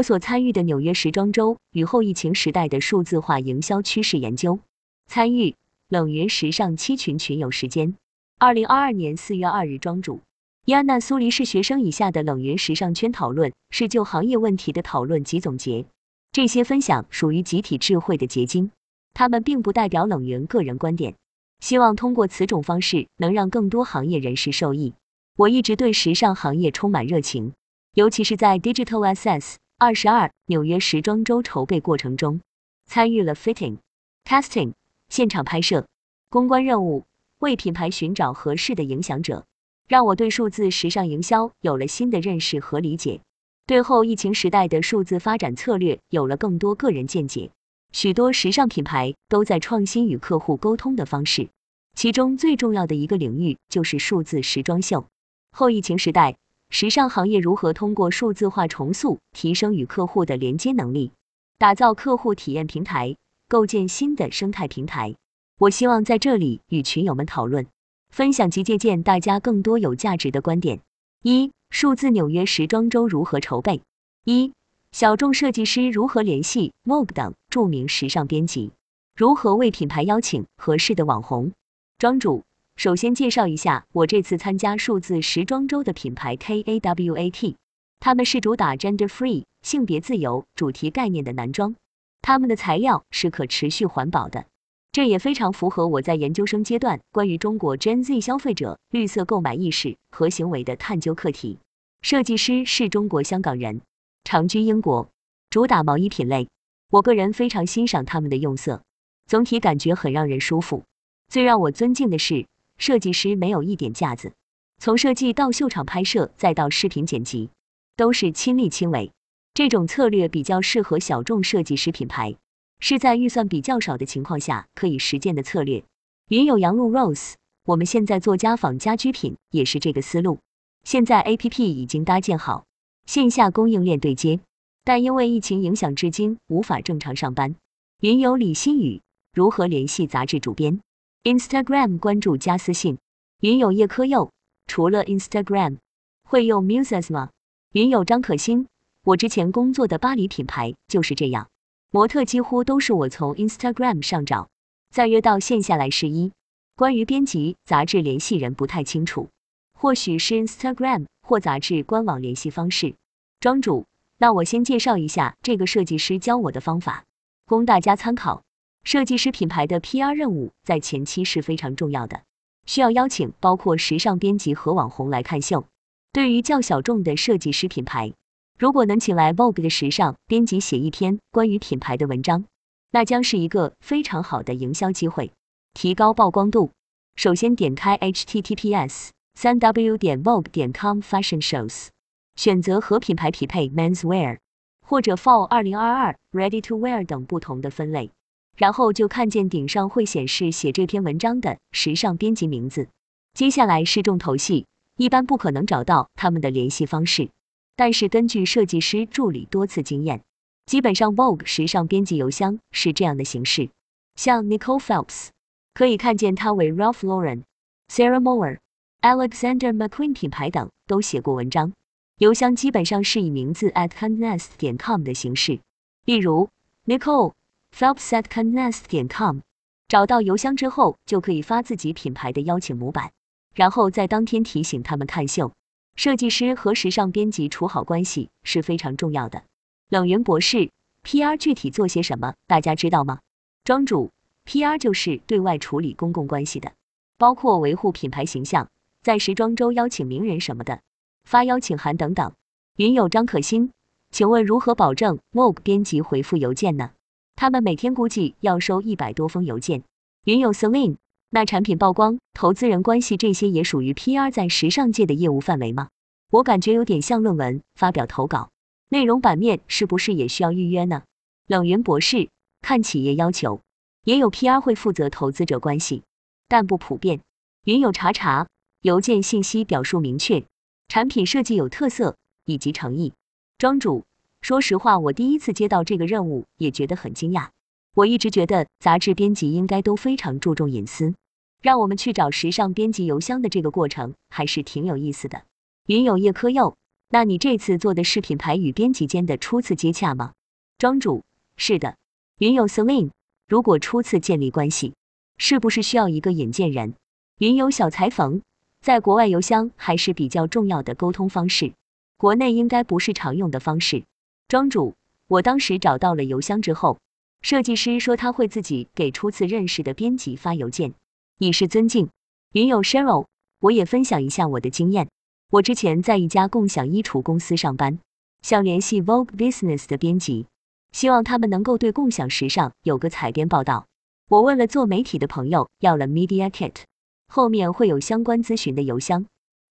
我所参与的纽约时装周与后疫情时代的数字化营销趋势研究，参与冷云时尚七群群友时间。二零二二年四月二日，庄主伊安娜·苏黎世学生以下的冷云时尚圈讨论是就行业问题的讨论及总结。这些分享属于集体智慧的结晶，他们并不代表冷云个人观点。希望通过此种方式能让更多行业人士受益。我一直对时尚行业充满热情，尤其是在 Digital SS 二十二纽约时装周筹备过程中，参与了 fitting、casting、现场拍摄、公关任务，为品牌寻找合适的影响者，让我对数字时尚营销有了新的认识和理解，对后疫情时代的数字发展策略有了更多个人见解。许多时尚品牌都在创新与客户沟通的方式，其中最重要的一个领域就是数字时装秀。后疫情时代，时尚行业如何通过数字化重塑，提升与客户的连接能力，打造客户体验平台，构建新的生态平台？我希望在这里与群友们讨论、分享及借鉴大家更多有价值的观点。一、数字纽约时装周如何筹备？一。小众设计师如何联系 Vogue 等著名时尚编辑？如何为品牌邀请合适的网红？庄主，首先介绍一下我这次参加数字时装周的品牌 KAWAT，他们是主打 Gender Free 性别自由主题概念的男装，他们的材料是可持续环保的，这也非常符合我在研究生阶段关于中国 Gen Z 消费者绿色购买意识和行为的探究课题。设计师是中国香港人。长居英国，主打毛衣品类。我个人非常欣赏他们的用色，总体感觉很让人舒服。最让我尊敬的是，设计师没有一点架子，从设计到秀场拍摄，再到视频剪辑，都是亲力亲为。这种策略比较适合小众设计师品牌，是在预算比较少的情况下可以实践的策略。云有羊鹿 Rose，我们现在做家纺家居品也是这个思路。现在 A P P 已经搭建好。线下供应链对接，但因为疫情影响，至今无法正常上班。云友李新宇如何联系杂志主编？Instagram 关注加私信。云友叶科佑除了 Instagram 会用 Muses 吗？云友张可欣，我之前工作的巴黎品牌就是这样，模特几乎都是我从 Instagram 上找，再约到线下来试衣。关于编辑杂志联系人不太清楚，或许是 Instagram 或杂志官网联系方式。庄主，那我先介绍一下这个设计师教我的方法，供大家参考。设计师品牌的 PR 任务在前期是非常重要的，需要邀请包括时尚编辑和网红来看秀。对于较小众的设计师品牌，如果能请来 Vogue 的时尚编辑写一篇关于品牌的文章，那将是一个非常好的营销机会，提高曝光度。首先点开 https 三 w 点 vogue 点 com fashion shows。选择和品牌匹配 menswear 或者 fall 二零二二 ready to wear 等不同的分类，然后就看见顶上会显示写这篇文章的时尚编辑名字。接下来是重头戏，一般不可能找到他们的联系方式，但是根据设计师助理多次经验，基本上 Vogue 时尚编辑邮箱是这样的形式。像 Nicole Phelps，可以看见他为 Ralph Lauren、Sarah Moore、Alexander McQueen 品牌等都写过文章。邮箱基本上是以名字 at handnest 点 com 的形式，例如 Nicole Phelps at c a n n e s 点 com。找到邮箱之后，就可以发自己品牌的邀请模板，然后在当天提醒他们看秀。设计师和时尚编辑处好关系是非常重要的。冷云博士，PR 具体做些什么？大家知道吗？庄主，PR 就是对外处理公共关系的，包括维护品牌形象，在时装周邀请名人什么的。发邀请函等等。云友张可欣，请问如何保证 Vogue 编辑回复邮件呢？他们每天估计要收一百多封邮件。云友 Celine，那产品曝光、投资人关系这些也属于 PR 在时尚界的业务范围吗？我感觉有点像论文发表投稿，内容版面是不是也需要预约呢？冷云博士，看企业要求，也有 PR 会负责投资者关系，但不普遍。云友查查，邮件信息表述明确。产品设计有特色以及诚意。庄主，说实话，我第一次接到这个任务也觉得很惊讶。我一直觉得杂志编辑应该都非常注重隐私，让我们去找时尚编辑邮箱的这个过程还是挺有意思的。云有叶科佑，那你这次做的是品牌与编辑间的初次接洽吗？庄主，是的。云有 Celine，如果初次建立关系，是不是需要一个引荐人？云有小裁缝，在国外邮箱还是比较重要的沟通方式，国内应该不是常用的方式。庄主，我当时找到了邮箱之后，设计师说他会自己给初次认识的编辑发邮件，以示尊敬。云友 Cheryl，我也分享一下我的经验。我之前在一家共享衣橱公司上班，想联系 Vogue Business 的编辑，希望他们能够对共享时尚有个采编报道。我问了做媒体的朋友，要了 Media Kit。后面会有相关咨询的邮箱，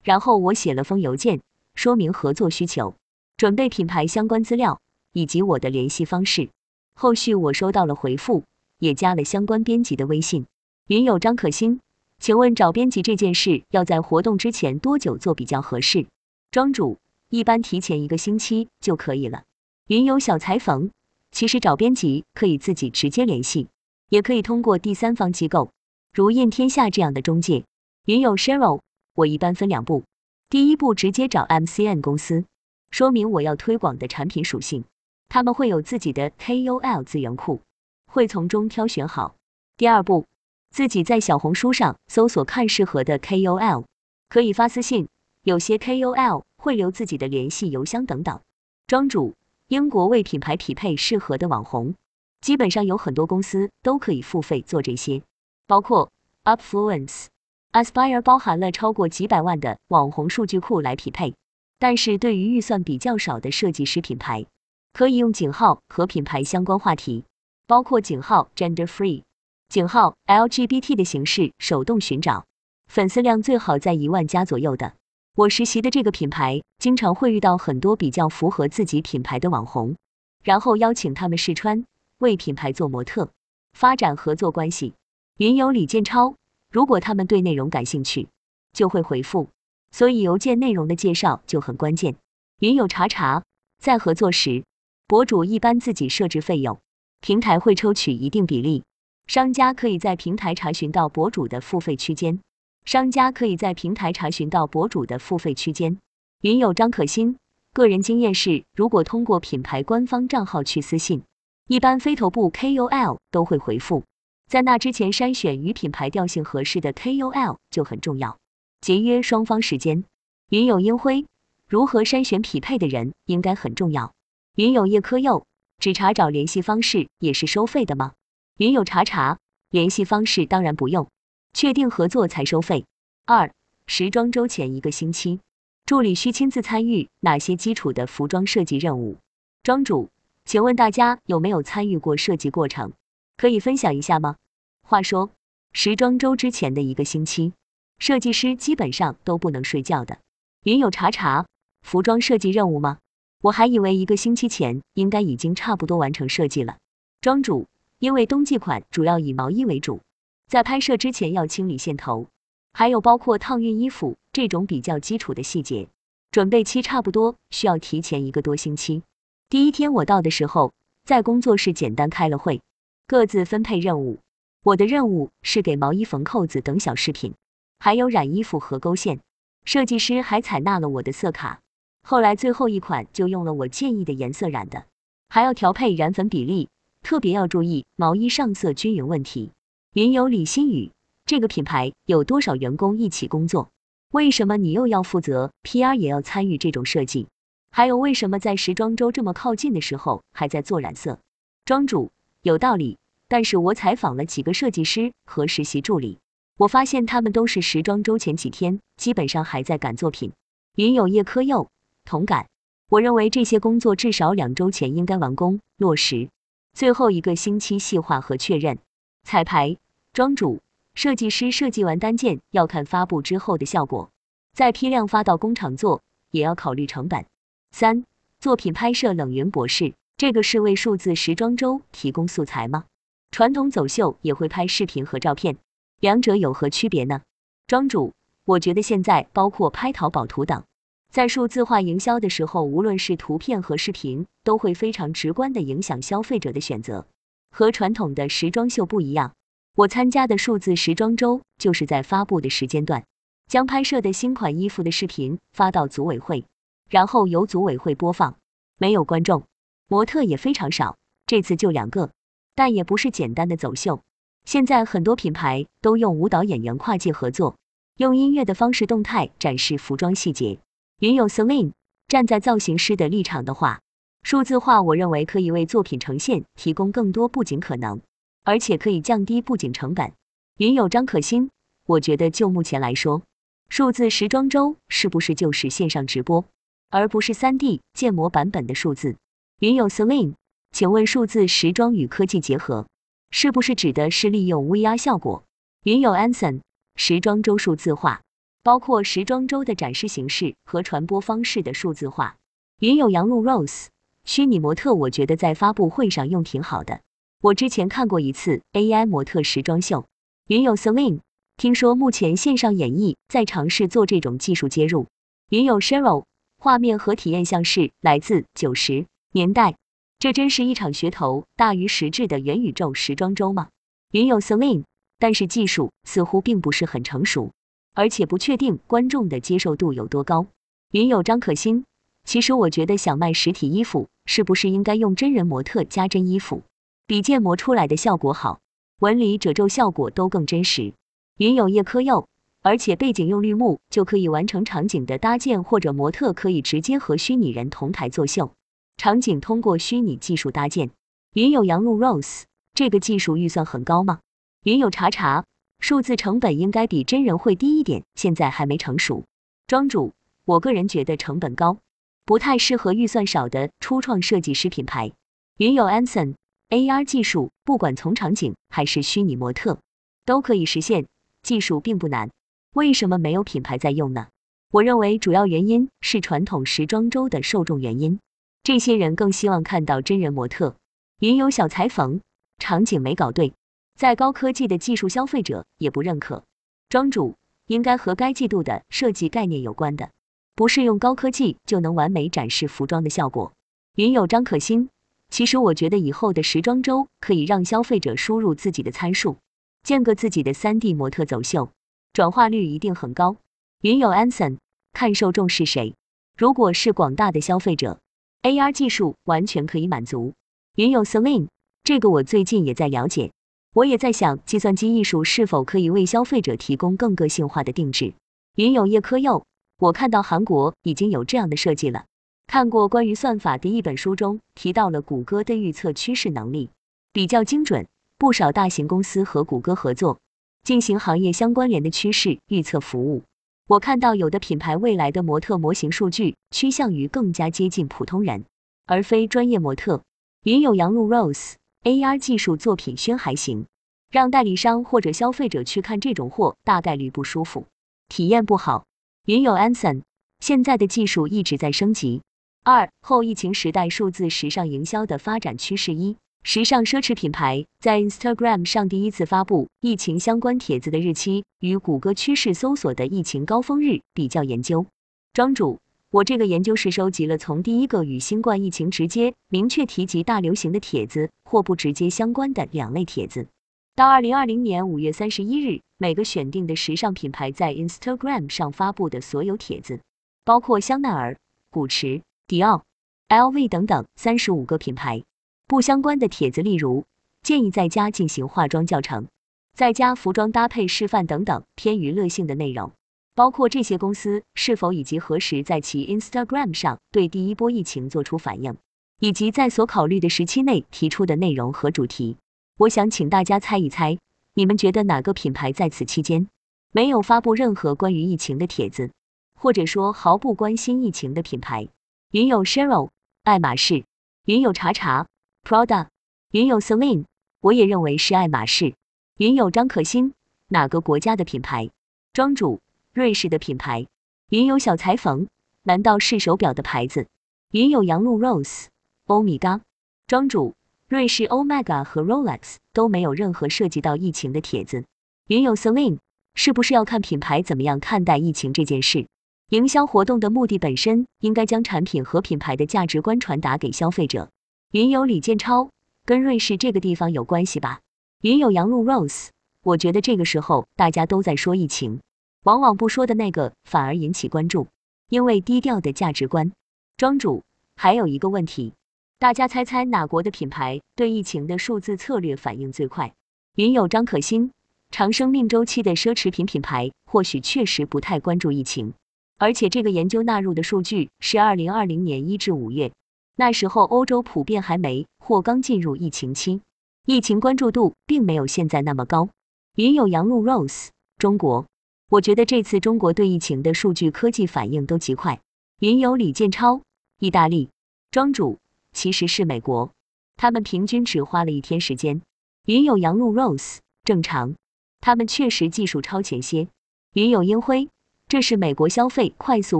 然后我写了封邮件，说明合作需求，准备品牌相关资料以及我的联系方式。后续我收到了回复，也加了相关编辑的微信。云友张可欣，请问找编辑这件事要在活动之前多久做比较合适？庄主，一般提前一个星期就可以了。云友小裁缝，其实找编辑可以自己直接联系，也可以通过第三方机构。如印天下这样的中介，云友 Cheryl，我一般分两步。第一步直接找 MCN 公司，说明我要推广的产品属性，他们会有自己的 KOL 资源库，会从中挑选好。第二步，自己在小红书上搜索看适合的 KOL，可以发私信，有些 KOL 会留自己的联系邮箱等等。庄主，英国为品牌匹配适合的网红，基本上有很多公司都可以付费做这些。包括 Upfluence、Aspire 包含了超过几百万的网红数据库来匹配，但是对于预算比较少的设计师品牌，可以用井号和品牌相关话题，包括井号 Gender Free、井号 LGBT 的形式手动寻找，粉丝量最好在一万加左右的。我实习的这个品牌经常会遇到很多比较符合自己品牌的网红，然后邀请他们试穿，为品牌做模特，发展合作关系。云友李建超，如果他们对内容感兴趣，就会回复，所以邮件内容的介绍就很关键。云友查查，在合作时，博主一般自己设置费用，平台会抽取一定比例，商家可以在平台查询到博主的付费区间，商家可以在平台查询到博主的付费区间。云友张可欣，个人经验是，如果通过品牌官方账号去私信，一般非头部 KOL 都会回复。在那之前，筛选与品牌调性合适的 KOL 就很重要，节约双方时间。云友英辉，如何筛选匹配的人应该很重要。云友叶科佑，只查找联系方式也是收费的吗？云友查查，联系方式当然不用，确定合作才收费。二，时装周前一个星期，助理需亲自参与哪些基础的服装设计任务？庄主，请问大家有没有参与过设计过程？可以分享一下吗？话说，时装周之前的一个星期，设计师基本上都不能睡觉的。云友查查，服装设计任务吗？我还以为一个星期前应该已经差不多完成设计了。庄主，因为冬季款主要以毛衣为主，在拍摄之前要清理线头，还有包括烫熨衣服这种比较基础的细节，准备期差不多需要提前一个多星期。第一天我到的时候，在工作室简单开了会。各自分配任务，我的任务是给毛衣缝扣子等小饰品，还有染衣服和勾线。设计师还采纳了我的色卡，后来最后一款就用了我建议的颜色染的，还要调配染粉比例，特别要注意毛衣上色均匀问题。云游李新宇，这个品牌有多少员工一起工作？为什么你又要负责 PR 也要参与这种设计？还有为什么在时装周这么靠近的时候还在做染色？庄主。有道理，但是我采访了几个设计师和实习助理，我发现他们都是时装周前几天，基本上还在赶作品。云有叶科佑同感，我认为这些工作至少两周前应该完工落实，最后一个星期细化和确认。彩排，庄主，设计师设计完单件要看发布之后的效果，再批量发到工厂做，也要考虑成本。三，作品拍摄冷云博士。这个是为数字时装周提供素材吗？传统走秀也会拍视频和照片，两者有何区别呢？庄主，我觉得现在包括拍淘宝图等，在数字化营销的时候，无论是图片和视频，都会非常直观的影响消费者的选择。和传统的时装秀不一样，我参加的数字时装周就是在发布的时间段，将拍摄的新款衣服的视频发到组委会，然后由组委会播放，没有观众，模特也非常少，这次就两个，但也不是简单的走秀。现在很多品牌都用舞蹈演员跨界合作，用音乐的方式动态展示服装细节。云有 Celine 站在造型师的立场的话，数字化我认为可以为作品呈现提供更多布景可能，而且可以降低布景成本。云有张可欣，我觉得就目前来说，数字时装周是不是就是线上直播，而不是 3D 建模版本的数字？云有 Celine，请问数字时装与科技结合，是不是指的是利用 VR 效果？云有 Anson，时装周数字化。包括时装周的展示形式和传播方式的数字化。云有杨璐 Rose，虚拟模特，我觉得在发布会上用挺好的。我之前看过一次 AI 模特时装秀。云有 Celine，听说目前线上演绎在尝试做这种技术接入。云有 Cheryl，画面和体验像是来自九十年代，这真是一场噱头大于实质的元宇宙时装周吗？云有 Celine，但是技术似乎并不是很成熟。而且不确定观众的接受度有多高。云有张可欣，其实我觉得想卖实体衣服，是不是应该用真人模特加真衣服，比建模出来的效果好，纹理褶皱效果都更真实。云有叶科佑，而且背景用绿幕就可以完成场景的搭建，或者模特可以直接和虚拟人同台作秀，场景通过虚拟技术搭建。云有杨露 Rose，这个技术预算很高吗？云有查查。数字成本应该比真人会低一点，现在还没成熟。庄主，我个人觉得成本高，不太适合预算少的初创设计师品牌。云有 Anson，AR 技术不管从场景还是虚拟模特都可以实现，技术并不难，为什么没有品牌在用呢？我认为主要原因是传统时装周的受众原因，这些人更希望看到真人模特。云有小裁缝，场景没搞对。在高科技的技术，消费者也不认可。庄主应该和该季度的设计概念有关的，不是用高科技就能完美展示服装的效果。云有张可欣，其实我觉得以后的时装周可以让消费者输入自己的参数，建个自己的 3D 模特走秀，转化率一定很高。云有 Anson，看受众是谁，如果是广大的消费者，AR 技术完全可以满足。云有 Celine，这个我最近也在了解。我也在想，计算机艺术是否可以为消费者提供更个性化的定制。云有叶科佑，我看到韩国已经有这样的设计了。看过关于算法的一本书中提到了谷歌的预测趋势能力比较精准，不少大型公司和谷歌合作进行行业相关联的趋势预测服务。我看到有的品牌未来的模特模型数据趋向于更加接近普通人，而非专业模特。云有羊鹿 Rose。AR 技术作品宣还行，让代理商或者消费者去看这种货，大概率不舒服，体验不好。云有 Anson，现在的技术一直在升级。二后疫情时代数字时尚营销的发展趋势一，时尚奢侈品牌在 Instagram 上第一次发布疫情相关帖子的日期，与谷歌趋势搜索的疫情高峰日比较研究。庄主。我这个研究是收集了从第一个与新冠疫情直接明确提及大流行的帖子或不直接相关的两类帖子，到二零二零年五月三十一日，每个选定的时尚品牌在 Instagram 上发布的所有帖子，包括香奈儿、古驰、迪奥、LV 等等三十五个品牌不相关的帖子，例如建议在家进行化妆教程、在家服装搭配示范等等偏娱乐性的内容。包括这些公司是否以及何时在其 Instagram 上对第一波疫情做出反应，以及在所考虑的时期内提出的内容和主题。我想请大家猜一猜，你们觉得哪个品牌在此期间没有发布任何关于疫情的帖子，或者说毫不关心疫情的品牌？云有 Cheryl，爱马仕；云有查查，Prada；云有 Celine，我也认为是爱马仕；云有张可欣，哪个国家的品牌？庄主。瑞士的品牌，云有小裁缝，难道是手表的牌子？云有杨露 Rose，欧米伽庄主，瑞士 Omega 和 Rolex 都没有任何涉及到疫情的帖子。云有 Celine，是不是要看品牌怎么样看待疫情这件事？营销活动的目的本身应该将产品和品牌的价值观传达给消费者。云有李建超，跟瑞士这个地方有关系吧？云有杨璐 Rose，我觉得这个时候大家都在说疫情。往往不说的那个反而引起关注，因为低调的价值观。庄主，还有一个问题，大家猜猜哪国的品牌对疫情的数字策略反应最快？云友张可欣，长生命周期的奢侈品品牌或许确实不太关注疫情，而且这个研究纳入的数据是二零二零年一至五月，那时候欧洲普遍还没或刚进入疫情期，疫情关注度并没有现在那么高。云友杨璐 Rose，中国，我觉得这次中国对疫情的数据科技反应都极快。云友李建超，意大利，庄主，其实是美国，他们平均只花了一天时间。云友杨璐 Rose，正常，他们确实技术超前些。云友烟灰，这是美国消费快速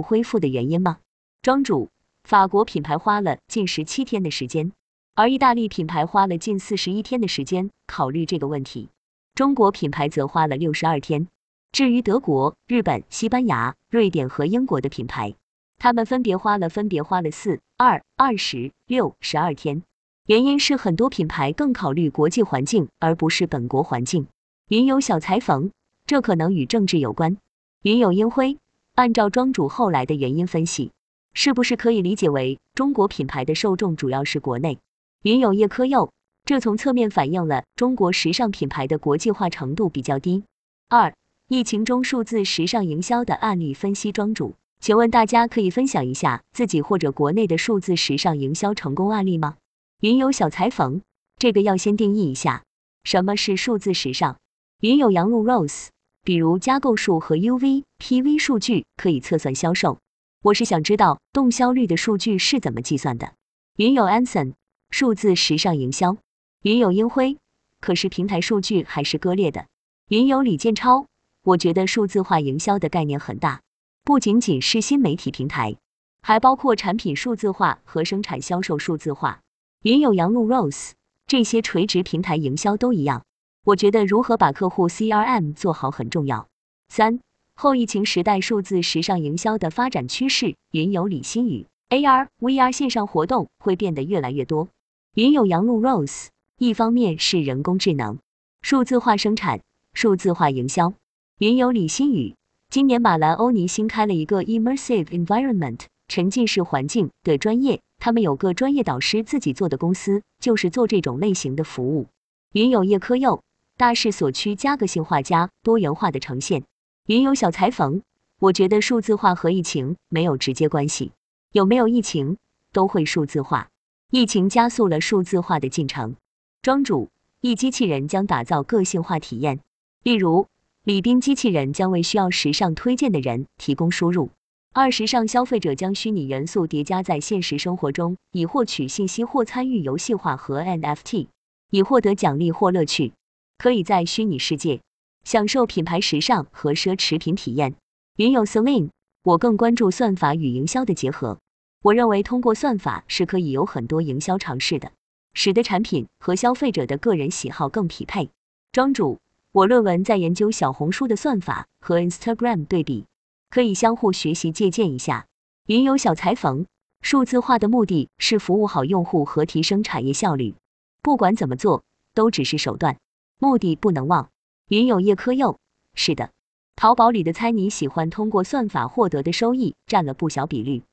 恢复的原因吗？庄主，法国品牌花了近十七天的时间，而意大利品牌花了近四十一天的时间考虑这个问题。中国品牌则花了六十二天。至于德国、日本、西班牙、瑞典和英国的品牌，他们分别花了分别花了四、二、二十六、十二天。原因是很多品牌更考虑国际环境，而不是本国环境。云有小裁缝，这可能与政治有关。云有烟灰，按照庄主后来的原因分析，是不是可以理解为中国品牌的受众主要是国内？云有叶科佑。这从侧面反映了中国时尚品牌的国际化程度比较低。二、疫情中数字时尚营销的案例分析。庄主，请问大家可以分享一下自己或者国内的数字时尚营销成功案例吗？云有小裁缝，这个要先定义一下，什么是数字时尚？云有杨璐 Rose，比如加购数和 UV、PV 数据可以测算销售，我是想知道动销率的数据是怎么计算的。云有 Anson，数字时尚营销。云有英辉，可是平台数据还是割裂的。云有李建超，我觉得数字化营销的概念很大，不仅仅是新媒体平台，还包括产品数字化和生产销售数字化。云有杨璐 Rose，这些垂直平台营销都一样，我觉得如何把客户 CRM 做好很重要。三后疫情时代数字时尚营销的发展趋势。云有李新宇，AR、VR 线上活动会变得越来越多。云有杨璐 Rose。一方面是人工智能、数字化生产、数字化营销。云友李新宇，今年马兰欧尼新开了一个 Immersive Environment 沉浸式环境的专业，他们有个专业导师自己做的公司，就是做这种类型的服务。云友叶科佑，大势所趋，加个性化加多元化的呈现。云游小裁缝，我觉得数字化和疫情没有直接关系，有没有疫情都会数字化，疫情加速了数字化的进程。庄主，一机器人将打造个性化体验，例如礼宾机器人将为需要时尚推荐的人提供输入。二时尚消费者将虚拟元素叠加在现实生活中，以获取信息或参与游戏化和 NFT，以获得奖励或乐趣。可以在虚拟世界享受品牌时尚和奢侈品体验。云有 Celine，我更关注算法与营销的结合。我认为通过算法是可以有很多营销尝试的。使得产品和消费者的个人喜好更匹配。庄主，我论文在研究小红书的算法和 Instagram 对比，可以相互学习借鉴一下。云有小裁缝，数字化的目的是服务好用户和提升产业效率，不管怎么做都只是手段，目的不能忘。云有叶科佑，是的，淘宝里的猜你喜欢通过算法获得的收益占了不小比率。